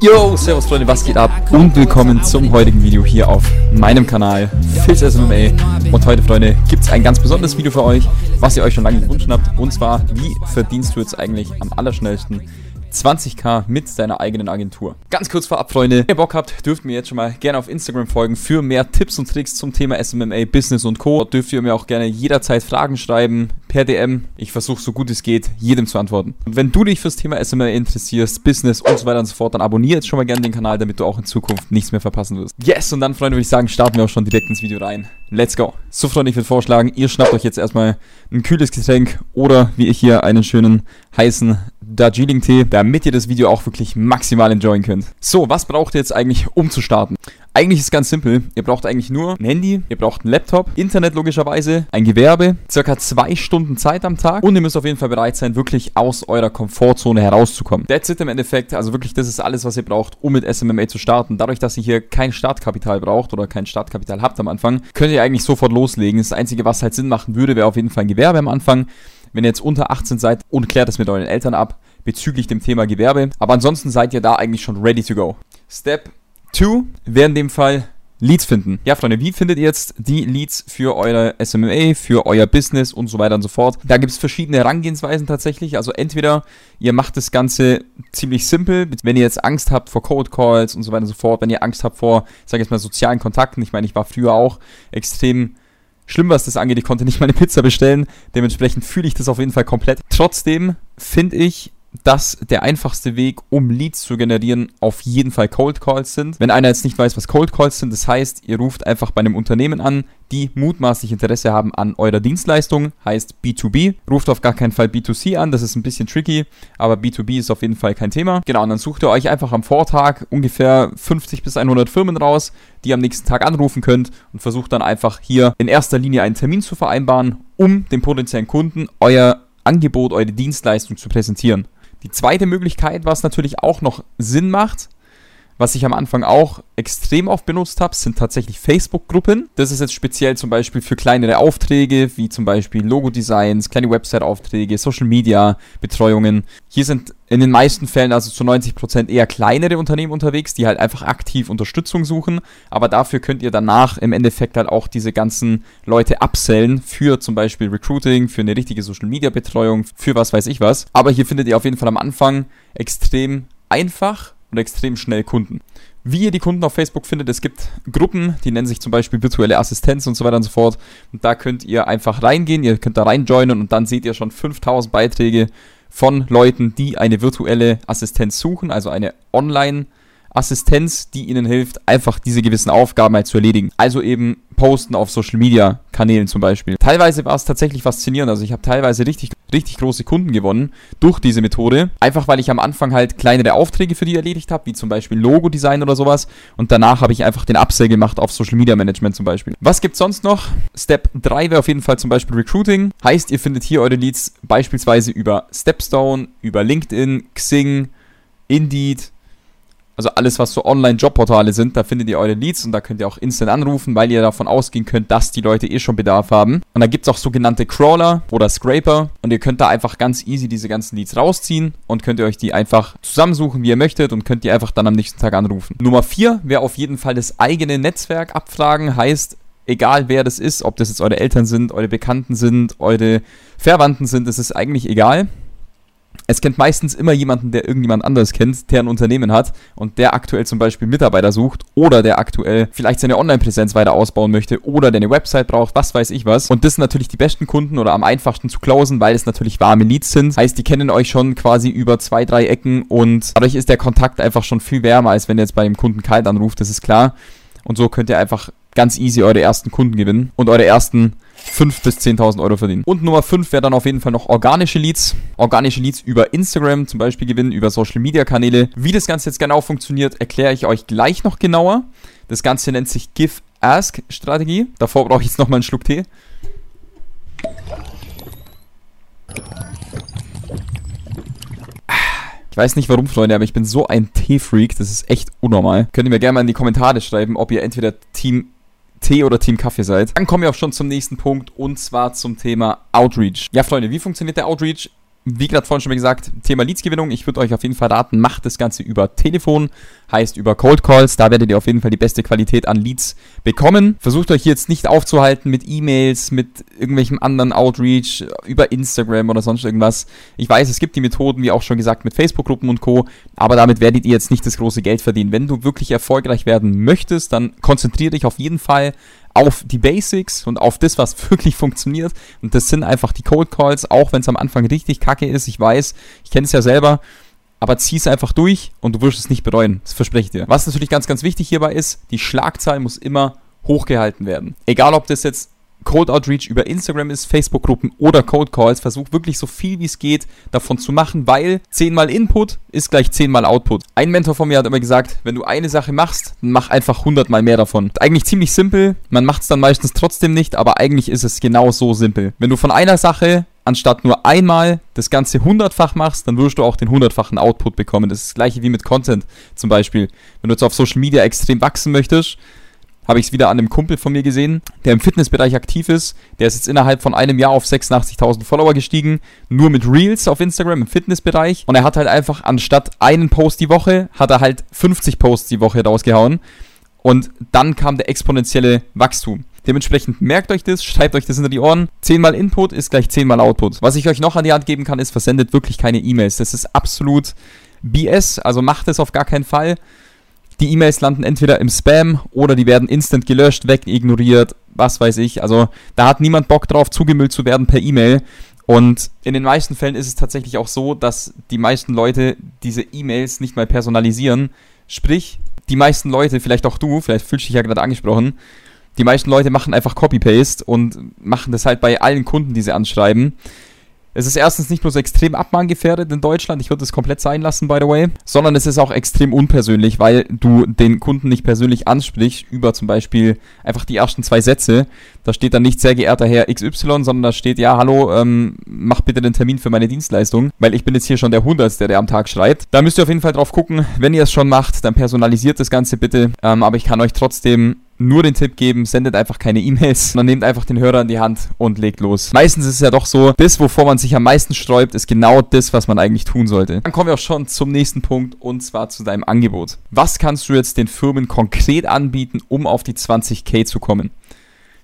Yo, servus Freunde, was geht ab? Und willkommen zum heutigen Video hier auf meinem Kanal Fils MMA. Und heute, Freunde, gibt es ein ganz besonderes Video für euch, was ihr euch schon lange gewünscht habt. Und zwar, wie verdienst du jetzt eigentlich am allerschnellsten 20k mit deiner eigenen Agentur. Ganz kurz vorab, Freunde, wenn ihr Bock habt, dürft mir jetzt schon mal gerne auf Instagram folgen für mehr Tipps und Tricks zum Thema SMMA, Business und Co. Dort dürft ihr mir auch gerne jederzeit Fragen schreiben, per DM. Ich versuche so gut es geht, jedem zu antworten. Und wenn du dich fürs Thema SMMA interessierst, Business und so weiter und so fort, dann abonniere jetzt schon mal gerne den Kanal, damit du auch in Zukunft nichts mehr verpassen wirst. Yes, und dann, Freunde, würde ich sagen, starten wir auch schon direkt ins Video rein. Let's go. So, Freunde, ich würde vorschlagen, ihr schnappt euch jetzt erstmal ein kühles Getränk oder wie ich hier einen schönen heißen Darjeeling-Tee, damit ihr das Video auch wirklich maximal enjoyen könnt. So, was braucht ihr jetzt eigentlich, um zu starten? Eigentlich ist es ganz simpel. Ihr braucht eigentlich nur ein Handy, ihr braucht einen Laptop, Internet logischerweise, ein Gewerbe, circa zwei Stunden Zeit am Tag und ihr müsst auf jeden Fall bereit sein, wirklich aus eurer Komfortzone herauszukommen. That's it im Endeffekt. Also wirklich, das ist alles, was ihr braucht, um mit SMMA zu starten. Dadurch, dass ihr hier kein Startkapital braucht oder kein Startkapital habt am Anfang, könnt ihr eigentlich sofort loslegen. Das Einzige, was halt Sinn machen würde, wäre auf jeden Fall ein Gewerbe am Anfang. Wenn ihr jetzt unter 18 seid und klärt das mit euren Eltern ab bezüglich dem Thema Gewerbe. Aber ansonsten seid ihr da eigentlich schon ready to go. Step 2 wäre in dem Fall Leads finden. Ja, Freunde, wie findet ihr jetzt die Leads für eure SMMA, für euer Business und so weiter und so fort? Da gibt es verschiedene Herangehensweisen tatsächlich. Also entweder ihr macht das Ganze ziemlich simpel, wenn ihr jetzt Angst habt vor Code Calls und so weiter und so fort, wenn ihr Angst habt vor, sag ich jetzt mal, sozialen Kontakten. Ich meine, ich war früher auch extrem schlimm, was das angeht. Ich konnte nicht meine Pizza bestellen. Dementsprechend fühle ich das auf jeden Fall komplett. Trotzdem finde ich, dass der einfachste Weg, um Leads zu generieren, auf jeden Fall Cold Calls sind. Wenn einer jetzt nicht weiß, was Cold Calls sind, das heißt, ihr ruft einfach bei einem Unternehmen an, die mutmaßlich Interesse haben an eurer Dienstleistung, heißt B2B. Ruft auf gar keinen Fall B2C an, das ist ein bisschen tricky, aber B2B ist auf jeden Fall kein Thema. Genau, und dann sucht ihr euch einfach am Vortag ungefähr 50 bis 100 Firmen raus, die ihr am nächsten Tag anrufen könnt und versucht dann einfach hier in erster Linie einen Termin zu vereinbaren, um dem potenziellen Kunden euer Angebot, eure Dienstleistung zu präsentieren. Die zweite Möglichkeit, was natürlich auch noch Sinn macht, was ich am Anfang auch extrem oft benutzt habe, sind tatsächlich Facebook-Gruppen. Das ist jetzt speziell zum Beispiel für kleinere Aufträge, wie zum Beispiel Logo-Designs, kleine Website-Aufträge, Social-Media-Betreuungen. Hier sind in den meisten Fällen, also zu 90% eher kleinere Unternehmen unterwegs, die halt einfach aktiv Unterstützung suchen. Aber dafür könnt ihr danach im Endeffekt halt auch diese ganzen Leute upsellen für zum Beispiel Recruiting, für eine richtige Social-Media-Betreuung, für was weiß ich was. Aber hier findet ihr auf jeden Fall am Anfang extrem einfach und extrem schnell Kunden. Wie ihr die Kunden auf Facebook findet, es gibt Gruppen, die nennen sich zum Beispiel virtuelle Assistenz und so weiter und so fort. Und da könnt ihr einfach reingehen, ihr könnt da reinjoinen und dann seht ihr schon 5000 Beiträge von Leuten, die eine virtuelle Assistenz suchen, also eine Online- Assistenz, die ihnen hilft, einfach diese gewissen Aufgaben halt zu erledigen. Also eben posten auf Social Media Kanälen zum Beispiel. Teilweise war es tatsächlich faszinierend. Also ich habe teilweise richtig, richtig große Kunden gewonnen durch diese Methode. Einfach weil ich am Anfang halt kleinere Aufträge für die erledigt habe, wie zum Beispiel Logo-Design oder sowas. Und danach habe ich einfach den Upsell gemacht auf Social Media Management zum Beispiel. Was gibt es sonst noch? Step 3 wäre auf jeden Fall zum Beispiel Recruiting. Heißt, ihr findet hier eure Leads beispielsweise über Stepstone, über LinkedIn, Xing, Indeed, also alles, was so Online-Jobportale sind, da findet ihr eure Leads und da könnt ihr auch instant anrufen, weil ihr davon ausgehen könnt, dass die Leute eh schon Bedarf haben. Und da gibt es auch sogenannte Crawler oder Scraper und ihr könnt da einfach ganz easy diese ganzen Leads rausziehen und könnt ihr euch die einfach zusammensuchen, wie ihr möchtet und könnt die einfach dann am nächsten Tag anrufen. Nummer 4 wäre auf jeden Fall das eigene Netzwerk abfragen, heißt, egal wer das ist, ob das jetzt eure Eltern sind, eure Bekannten sind, eure Verwandten sind, das ist eigentlich egal es kennt meistens immer jemanden, der irgendjemand anderes kennt, der ein Unternehmen hat und der aktuell zum Beispiel Mitarbeiter sucht oder der aktuell vielleicht seine Online-Präsenz weiter ausbauen möchte oder der eine Website braucht, was weiß ich was. Und das sind natürlich die besten Kunden oder am einfachsten zu closen, weil es natürlich warme Leads sind. Heißt, die kennen euch schon quasi über zwei, drei Ecken und dadurch ist der Kontakt einfach schon viel wärmer, als wenn ihr jetzt bei dem Kunden kalt anruft, das ist klar. Und so könnt ihr einfach ganz easy eure ersten Kunden gewinnen und eure ersten 5.000 bis 10.000 Euro verdienen. Und Nummer 5 wäre dann auf jeden Fall noch organische Leads. Organische Leads über Instagram zum Beispiel gewinnen, über Social Media Kanäle. Wie das Ganze jetzt genau funktioniert, erkläre ich euch gleich noch genauer. Das Ganze nennt sich Give-Ask-Strategie. Davor brauche ich jetzt nochmal einen Schluck Tee. Ich weiß nicht warum, Freunde, aber ich bin so ein Tee-Freak, das ist echt unnormal. Könnt ihr mir gerne mal in die Kommentare schreiben, ob ihr entweder Team Tee oder Team Kaffee seid. Dann kommen wir auch schon zum nächsten Punkt und zwar zum Thema Outreach. Ja, Freunde, wie funktioniert der Outreach? Wie gerade vorhin schon gesagt, Thema Leadsgewinnung. Ich würde euch auf jeden Fall raten, macht das Ganze über Telefon, heißt über Cold Calls. Da werdet ihr auf jeden Fall die beste Qualität an Leads bekommen. Versucht euch jetzt nicht aufzuhalten mit E-Mails, mit irgendwelchem anderen Outreach, über Instagram oder sonst irgendwas. Ich weiß, es gibt die Methoden, wie auch schon gesagt, mit Facebook-Gruppen und Co. Aber damit werdet ihr jetzt nicht das große Geld verdienen. Wenn du wirklich erfolgreich werden möchtest, dann konzentriere dich auf jeden Fall auf die Basics und auf das, was wirklich funktioniert. Und das sind einfach die Cold Calls, auch wenn es am Anfang richtig kacke ist. Ich weiß, ich kenne es ja selber. Aber zieh es einfach durch und du wirst es nicht bereuen. Das verspreche ich dir. Was natürlich ganz, ganz wichtig hierbei ist, die Schlagzahl muss immer hochgehalten werden. Egal, ob das jetzt Cold Outreach über Instagram ist, Facebook-Gruppen oder Cold Calls. Versuch wirklich so viel wie es geht davon zu machen, weil 10 mal Input ist gleich 10 mal Output. Ein Mentor von mir hat immer gesagt, wenn du eine Sache machst, mach einfach 100 mal mehr davon. Eigentlich ziemlich simpel, man macht es dann meistens trotzdem nicht, aber eigentlich ist es genau so simpel. Wenn du von einer Sache anstatt nur einmal das Ganze hundertfach machst, dann wirst du auch den hundertfachen Output bekommen. Das ist das gleiche wie mit Content zum Beispiel. Wenn du jetzt auf Social Media extrem wachsen möchtest, habe ich es wieder an einem Kumpel von mir gesehen, der im Fitnessbereich aktiv ist. Der ist jetzt innerhalb von einem Jahr auf 86.000 Follower gestiegen, nur mit Reels auf Instagram im Fitnessbereich. Und er hat halt einfach anstatt einen Post die Woche, hat er halt 50 Posts die Woche rausgehauen. Und dann kam der exponentielle Wachstum. Dementsprechend merkt euch das, schreibt euch das hinter die Ohren. 10 mal Input ist gleich 10 mal Output. Was ich euch noch an die Hand geben kann, ist, versendet wirklich keine E-Mails. Das ist absolut BS, also macht es auf gar keinen Fall. Die E-Mails landen entweder im Spam oder die werden instant gelöscht, weg, ignoriert, was weiß ich. Also da hat niemand Bock drauf, zugemüllt zu werden per E-Mail. Und in den meisten Fällen ist es tatsächlich auch so, dass die meisten Leute diese E-Mails nicht mal personalisieren. Sprich, die meisten Leute, vielleicht auch du, vielleicht fühlst du dich ja gerade angesprochen, die meisten Leute machen einfach Copy-Paste und machen das halt bei allen Kunden, die sie anschreiben. Es ist erstens nicht bloß extrem abmahngefährdet in Deutschland, ich würde es komplett sein lassen, by the way, sondern es ist auch extrem unpersönlich, weil du den Kunden nicht persönlich ansprichst über zum Beispiel einfach die ersten zwei Sätze. Da steht dann nicht sehr geehrter Herr XY, sondern da steht, ja, hallo, ähm, mach bitte den Termin für meine Dienstleistung, weil ich bin jetzt hier schon der Hundertste, der am Tag schreibt. Da müsst ihr auf jeden Fall drauf gucken, wenn ihr es schon macht, dann personalisiert das Ganze bitte, ähm, aber ich kann euch trotzdem nur den Tipp geben, sendet einfach keine E-Mails, sondern nehmt einfach den Hörer in die Hand und legt los. Meistens ist es ja doch so, das, wovor man sich am meisten sträubt, ist genau das, was man eigentlich tun sollte. Dann kommen wir auch schon zum nächsten Punkt und zwar zu deinem Angebot. Was kannst du jetzt den Firmen konkret anbieten, um auf die 20k zu kommen?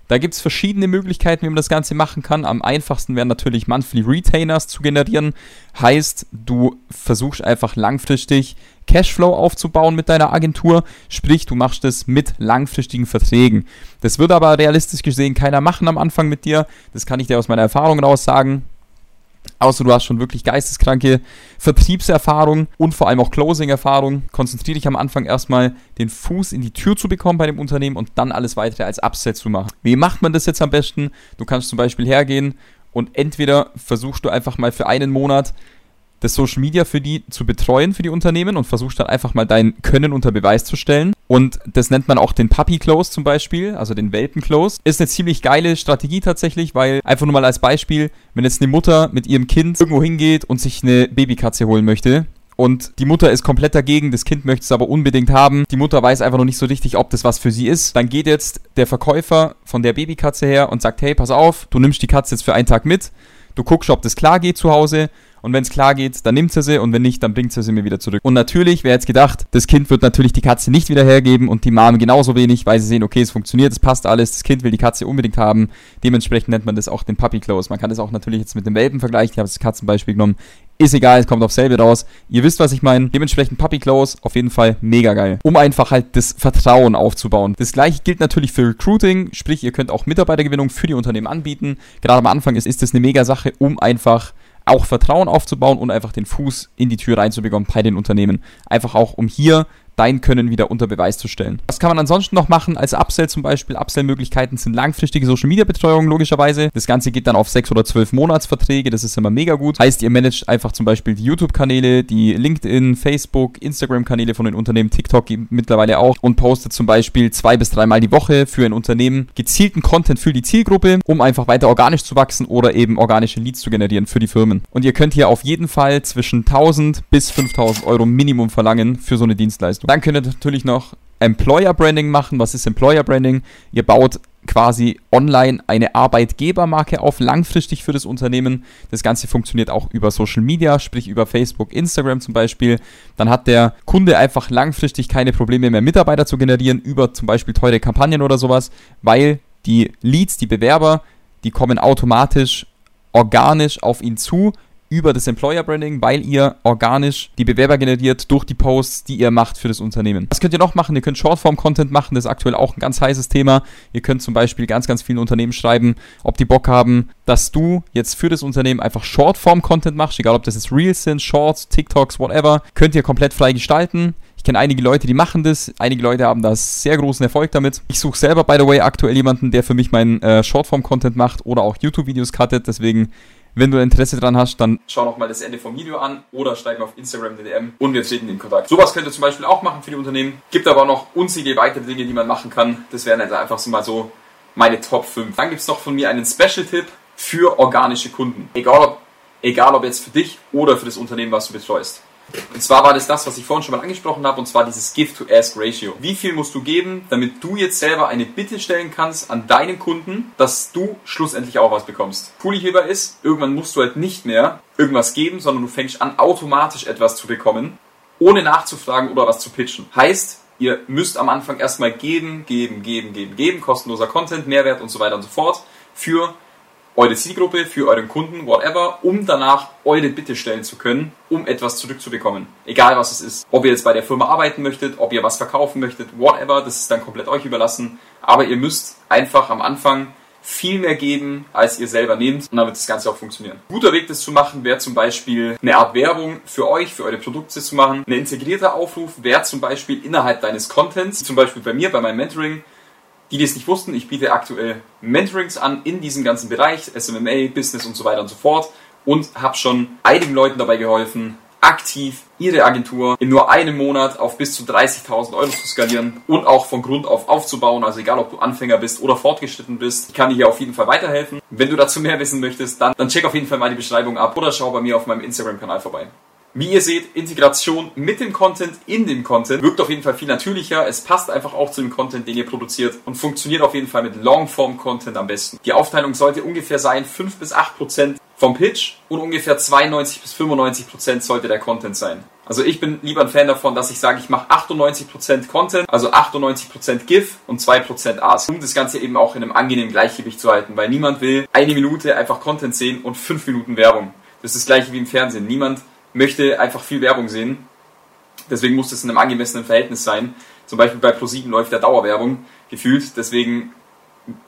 Da gibt es verschiedene Möglichkeiten, wie man das Ganze machen kann. Am einfachsten wären natürlich Monthly Retainers zu generieren. Heißt, du versuchst einfach langfristig Cashflow aufzubauen mit deiner Agentur. Sprich, du machst es mit langfristigen Verträgen. Das wird aber realistisch gesehen keiner machen am Anfang mit dir. Das kann ich dir aus meiner Erfahrung raus sagen. Außer du hast schon wirklich geisteskranke Vertriebserfahrung und vor allem auch Closing-Erfahrung. Konzentriere dich am Anfang erstmal, den Fuß in die Tür zu bekommen bei dem Unternehmen und dann alles weitere als Upsell zu machen. Wie macht man das jetzt am besten? Du kannst zum Beispiel hergehen und entweder versuchst du einfach mal für einen Monat das Social Media für die zu betreuen, für die Unternehmen und versuchst dann einfach mal dein Können unter Beweis zu stellen. Und das nennt man auch den Puppy Close zum Beispiel, also den Welpen Close. Ist eine ziemlich geile Strategie tatsächlich, weil einfach nur mal als Beispiel, wenn jetzt eine Mutter mit ihrem Kind irgendwo hingeht und sich eine Babykatze holen möchte, und die Mutter ist komplett dagegen, das Kind möchte es aber unbedingt haben. Die Mutter weiß einfach noch nicht so richtig, ob das was für sie ist. Dann geht jetzt der Verkäufer von der Babykatze her und sagt, hey, pass auf, du nimmst die Katze jetzt für einen Tag mit. Du guckst, ob das klar geht zu Hause und wenn es klar geht, dann nimmt sie sie und wenn nicht, dann bringt sie sie mir wieder zurück. Und natürlich, wer jetzt gedacht, das Kind wird natürlich die Katze nicht wieder hergeben und die Mom genauso wenig, weil sie sehen, okay, es funktioniert, es passt alles, das Kind will die Katze unbedingt haben. Dementsprechend nennt man das auch den Puppy Close. Man kann das auch natürlich jetzt mit dem Welpen vergleichen. Ich habe das Katzenbeispiel genommen. Ist egal, es kommt auf selbe raus. Ihr wisst, was ich meine. Dementsprechend Puppy Close, auf jeden Fall mega geil. Um einfach halt das Vertrauen aufzubauen. Das gleiche gilt natürlich für Recruiting, sprich, ihr könnt auch Mitarbeitergewinnung für die Unternehmen anbieten. Gerade am Anfang ist, ist das eine mega Sache, um einfach auch Vertrauen aufzubauen und einfach den Fuß in die Tür reinzubekommen bei den Unternehmen. Einfach auch, um hier dein Können wieder unter Beweis zu stellen. Was kann man ansonsten noch machen als Upsell zum Beispiel? Upsell-Möglichkeiten sind langfristige Social-Media-Betreuung logischerweise. Das Ganze geht dann auf sechs oder zwölf Monatsverträge, das ist immer mega gut. Heißt, ihr managt einfach zum Beispiel die YouTube-Kanäle, die LinkedIn, Facebook, Instagram-Kanäle von den Unternehmen, TikTok mittlerweile auch und postet zum Beispiel zwei bis dreimal die Woche für ein Unternehmen gezielten Content für die Zielgruppe, um einfach weiter organisch zu wachsen oder eben organische Leads zu generieren für die Firmen. Und ihr könnt hier auf jeden Fall zwischen 1000 bis 5000 Euro Minimum verlangen für so eine Dienstleistung. Dann könnt ihr natürlich noch Employer Branding machen. Was ist Employer Branding? Ihr baut quasi online eine Arbeitgebermarke auf, langfristig für das Unternehmen. Das Ganze funktioniert auch über Social Media, sprich über Facebook, Instagram zum Beispiel. Dann hat der Kunde einfach langfristig keine Probleme mehr, Mitarbeiter zu generieren über zum Beispiel teure Kampagnen oder sowas, weil die Leads, die Bewerber, die kommen automatisch organisch auf ihn zu über das Employer Branding, weil ihr organisch die Bewerber generiert durch die Posts, die ihr macht für das Unternehmen. Was könnt ihr noch machen? Ihr könnt Shortform-Content machen, das ist aktuell auch ein ganz heißes Thema. Ihr könnt zum Beispiel ganz, ganz vielen Unternehmen schreiben, ob die Bock haben, dass du jetzt für das Unternehmen einfach Shortform-Content machst, egal ob das jetzt Reels sind, Shorts, TikToks, whatever, könnt ihr komplett frei gestalten. Ich kenne einige Leute, die machen das. Einige Leute haben da sehr großen Erfolg damit. Ich suche selber, by the way, aktuell jemanden, der für mich meinen äh, Shortform-Content macht oder auch YouTube-Videos cuttet. Deswegen wenn du Interesse daran hast, dann schau noch mal das Ende vom Video an oder mir auf Instagram DM und wir treten in Kontakt. Sowas könnt ihr zum Beispiel auch machen für die Unternehmen. Gibt aber noch unzählige weitere Dinge, die man machen kann. Das wären also einfach so mal so meine Top 5. Dann gibt es noch von mir einen Special-Tipp für organische Kunden. Egal ob, egal ob jetzt für dich oder für das Unternehmen, was du betreust. Und zwar war das das, was ich vorhin schon mal angesprochen habe, und zwar dieses Give-to-Ask-Ratio. Wie viel musst du geben, damit du jetzt selber eine Bitte stellen kannst an deinen Kunden, dass du schlussendlich auch was bekommst? Cool hierbei ist, irgendwann musst du halt nicht mehr irgendwas geben, sondern du fängst an, automatisch etwas zu bekommen, ohne nachzufragen oder was zu pitchen. Heißt, ihr müsst am Anfang erstmal geben, geben, geben, geben, geben, kostenloser Content, Mehrwert und so weiter und so fort für eure Zielgruppe, für euren Kunden, whatever, um danach eure Bitte stellen zu können, um etwas zurückzubekommen. Egal was es ist. Ob ihr jetzt bei der Firma arbeiten möchtet, ob ihr was verkaufen möchtet, whatever, das ist dann komplett euch überlassen. Aber ihr müsst einfach am Anfang viel mehr geben, als ihr selber nehmt und dann wird das Ganze auch funktionieren. Guter Weg, das zu machen, wäre zum Beispiel eine Art Werbung für euch, für eure Produkte zu machen. Ein integrierter Aufruf wäre zum Beispiel innerhalb deines Contents, zum Beispiel bei mir, bei meinem Mentoring, die, die es nicht wussten, ich biete aktuell Mentorings an in diesem ganzen Bereich, SMMA, Business und so weiter und so fort und habe schon einigen Leuten dabei geholfen, aktiv ihre Agentur in nur einem Monat auf bis zu 30.000 Euro zu skalieren und auch von Grund auf aufzubauen. Also egal, ob du Anfänger bist oder fortgeschritten bist, ich kann dir hier auf jeden Fall weiterhelfen. Wenn du dazu mehr wissen möchtest, dann, dann check auf jeden Fall mal die Beschreibung ab oder schau bei mir auf meinem Instagram-Kanal vorbei. Wie ihr seht, Integration mit dem Content in dem Content wirkt auf jeden Fall viel natürlicher. Es passt einfach auch zu dem Content, den ihr produziert und funktioniert auf jeden Fall mit Longform-Content am besten. Die Aufteilung sollte ungefähr sein 5 bis 8 Prozent vom Pitch und ungefähr 92 bis 95 Prozent sollte der Content sein. Also ich bin lieber ein Fan davon, dass ich sage, ich mache 98% Content, also 98% GIF und 2% Ask, um das Ganze eben auch in einem angenehmen Gleichgewicht zu halten, weil niemand will eine Minute einfach Content sehen und 5 Minuten Werbung. Das ist das gleiche wie im Fernsehen. Niemand möchte einfach viel Werbung sehen. Deswegen muss es in einem angemessenen Verhältnis sein. Zum Beispiel bei ProSieben läuft ja Dauerwerbung gefühlt. Deswegen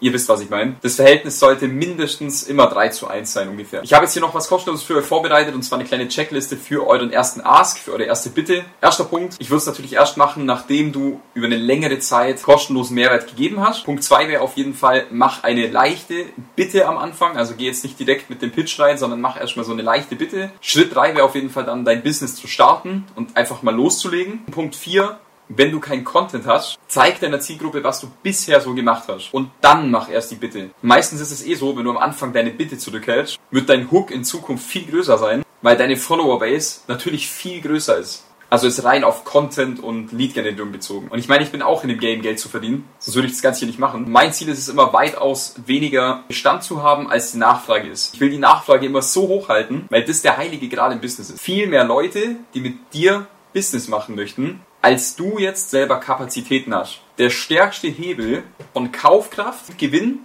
Ihr wisst, was ich meine. Das Verhältnis sollte mindestens immer 3 zu 1 sein ungefähr. Ich habe jetzt hier noch was kostenloses für euch vorbereitet und zwar eine kleine Checkliste für euren ersten Ask, für eure erste Bitte. Erster Punkt, ich würde es natürlich erst machen, nachdem du über eine längere Zeit kostenlosen Mehrwert gegeben hast. Punkt 2 wäre auf jeden Fall, mach eine leichte Bitte am Anfang. Also geh jetzt nicht direkt mit dem Pitch rein, sondern mach erstmal so eine leichte Bitte. Schritt 3 wäre auf jeden Fall dann dein Business zu starten und einfach mal loszulegen. Punkt 4, wenn du keinen Content hast, zeig deiner Zielgruppe, was du bisher so gemacht hast. Und dann mach erst die Bitte. Meistens ist es eh so, wenn du am Anfang deine Bitte zurückhältst, wird dein Hook in Zukunft viel größer sein, weil deine Follower-Base natürlich viel größer ist. Also ist rein auf Content und Lead-Generierung bezogen. Und ich meine, ich bin auch in dem Game, Geld zu verdienen. Sonst würde ich das Ganze hier nicht machen. Mein Ziel ist es immer weitaus weniger Bestand zu haben, als die Nachfrage ist. Ich will die Nachfrage immer so hoch halten, weil das der heilige gerade im Business ist. Viel mehr Leute, die mit dir Business machen möchten, als du jetzt selber Kapazitäten hast. Der stärkste Hebel von Kaufkraft und Gewinn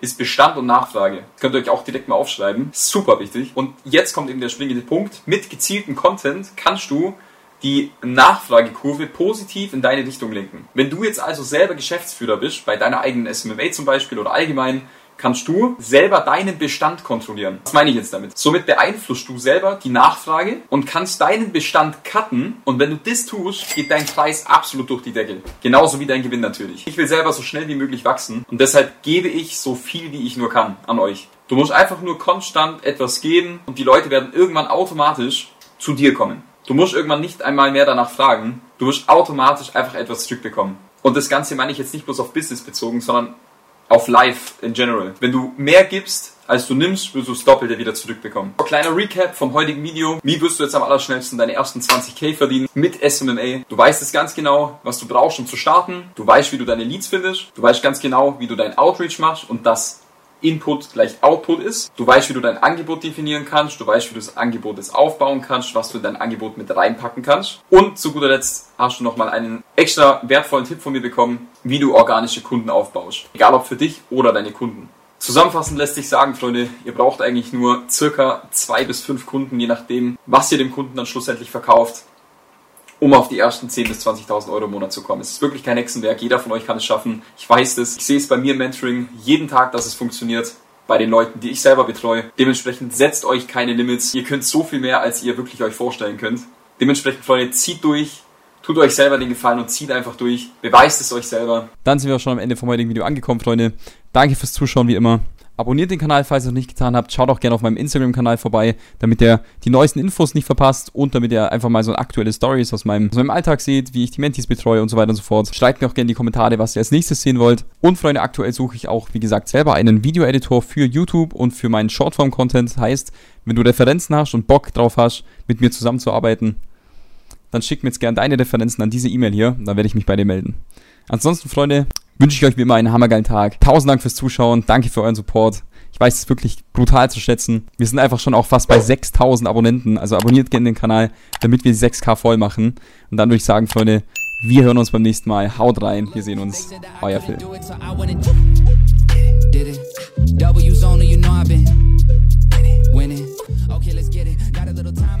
ist Bestand und Nachfrage. Das könnt ihr euch auch direkt mal aufschreiben. Super wichtig. Und jetzt kommt eben der springende Punkt. Mit gezieltem Content kannst du die Nachfragekurve positiv in deine Richtung lenken. Wenn du jetzt also selber Geschäftsführer bist, bei deiner eigenen SMA zum Beispiel oder allgemein, kannst du selber deinen Bestand kontrollieren. Was meine ich jetzt damit? Somit beeinflusst du selber die Nachfrage und kannst deinen Bestand cutten und wenn du das tust, geht dein Preis absolut durch die Decke. Genauso wie dein Gewinn natürlich. Ich will selber so schnell wie möglich wachsen und deshalb gebe ich so viel wie ich nur kann an euch. Du musst einfach nur konstant etwas geben und die Leute werden irgendwann automatisch zu dir kommen. Du musst irgendwann nicht einmal mehr danach fragen, du wirst automatisch einfach etwas zurückbekommen. Und das Ganze meine ich jetzt nicht bloß auf Business bezogen, sondern auf Life in general. Wenn du mehr gibst, als du nimmst, wirst du das Doppelte wieder zurückbekommen. Kleiner Recap vom heutigen Video. Wie wirst du jetzt am allerschnellsten deine ersten 20k verdienen mit SMMA? Du weißt es ganz genau, was du brauchst, um zu starten. Du weißt, wie du deine Leads findest. Du weißt ganz genau, wie du deinen Outreach machst und das Input gleich Output ist. Du weißt, wie du dein Angebot definieren kannst. Du weißt, wie du das Angebot jetzt aufbauen kannst, was du in dein Angebot mit reinpacken kannst. Und zu guter Letzt hast du nochmal einen extra wertvollen Tipp von mir bekommen, wie du organische Kunden aufbaust. Egal ob für dich oder deine Kunden. Zusammenfassend lässt sich sagen, Freunde, ihr braucht eigentlich nur circa zwei bis fünf Kunden, je nachdem, was ihr dem Kunden dann schlussendlich verkauft, um auf die ersten 10.000 bis 20.000 Euro im Monat zu kommen. Es ist wirklich kein Hexenwerk, jeder von euch kann es schaffen. Ich weiß das, ich sehe es bei mir im Mentoring jeden Tag, dass es funktioniert bei den Leuten, die ich selber betreue. Dementsprechend setzt euch keine Limits. Ihr könnt so viel mehr, als ihr wirklich euch vorstellen könnt. Dementsprechend, Freunde, zieht durch, Tut euch selber den Gefallen und zieht einfach durch. Beweist es euch selber. Dann sind wir auch schon am Ende vom heutigen Video angekommen, Freunde. Danke fürs Zuschauen, wie immer. Abonniert den Kanal, falls ihr es noch nicht getan habt. Schaut auch gerne auf meinem Instagram-Kanal vorbei, damit ihr die neuesten Infos nicht verpasst und damit ihr einfach mal so aktuelle Stories aus meinem, aus meinem Alltag seht, wie ich die Mentis betreue und so weiter und so fort. Schreibt mir auch gerne in die Kommentare, was ihr als nächstes sehen wollt. Und Freunde, aktuell suche ich auch, wie gesagt, selber einen Video-Editor für YouTube und für meinen Shortform-Content. Heißt, wenn du Referenzen hast und Bock drauf hast, mit mir zusammenzuarbeiten, dann schick mir jetzt gerne deine Referenzen an diese E-Mail hier, dann werde ich mich bei dir melden. Ansonsten, Freunde, wünsche ich euch wie immer einen hammergeilen Tag. Tausend Dank fürs Zuschauen. Danke für euren Support. Ich weiß es wirklich brutal zu schätzen. Wir sind einfach schon auch fast bei 6000 Abonnenten. Also abonniert gerne den Kanal, damit wir die 6K voll machen. Und dann würde ich sagen, Freunde, wir hören uns beim nächsten Mal. Haut rein. Wir sehen uns. Euer Film. W's only, you know I've been winning. Okay, let's get it. Got a little time.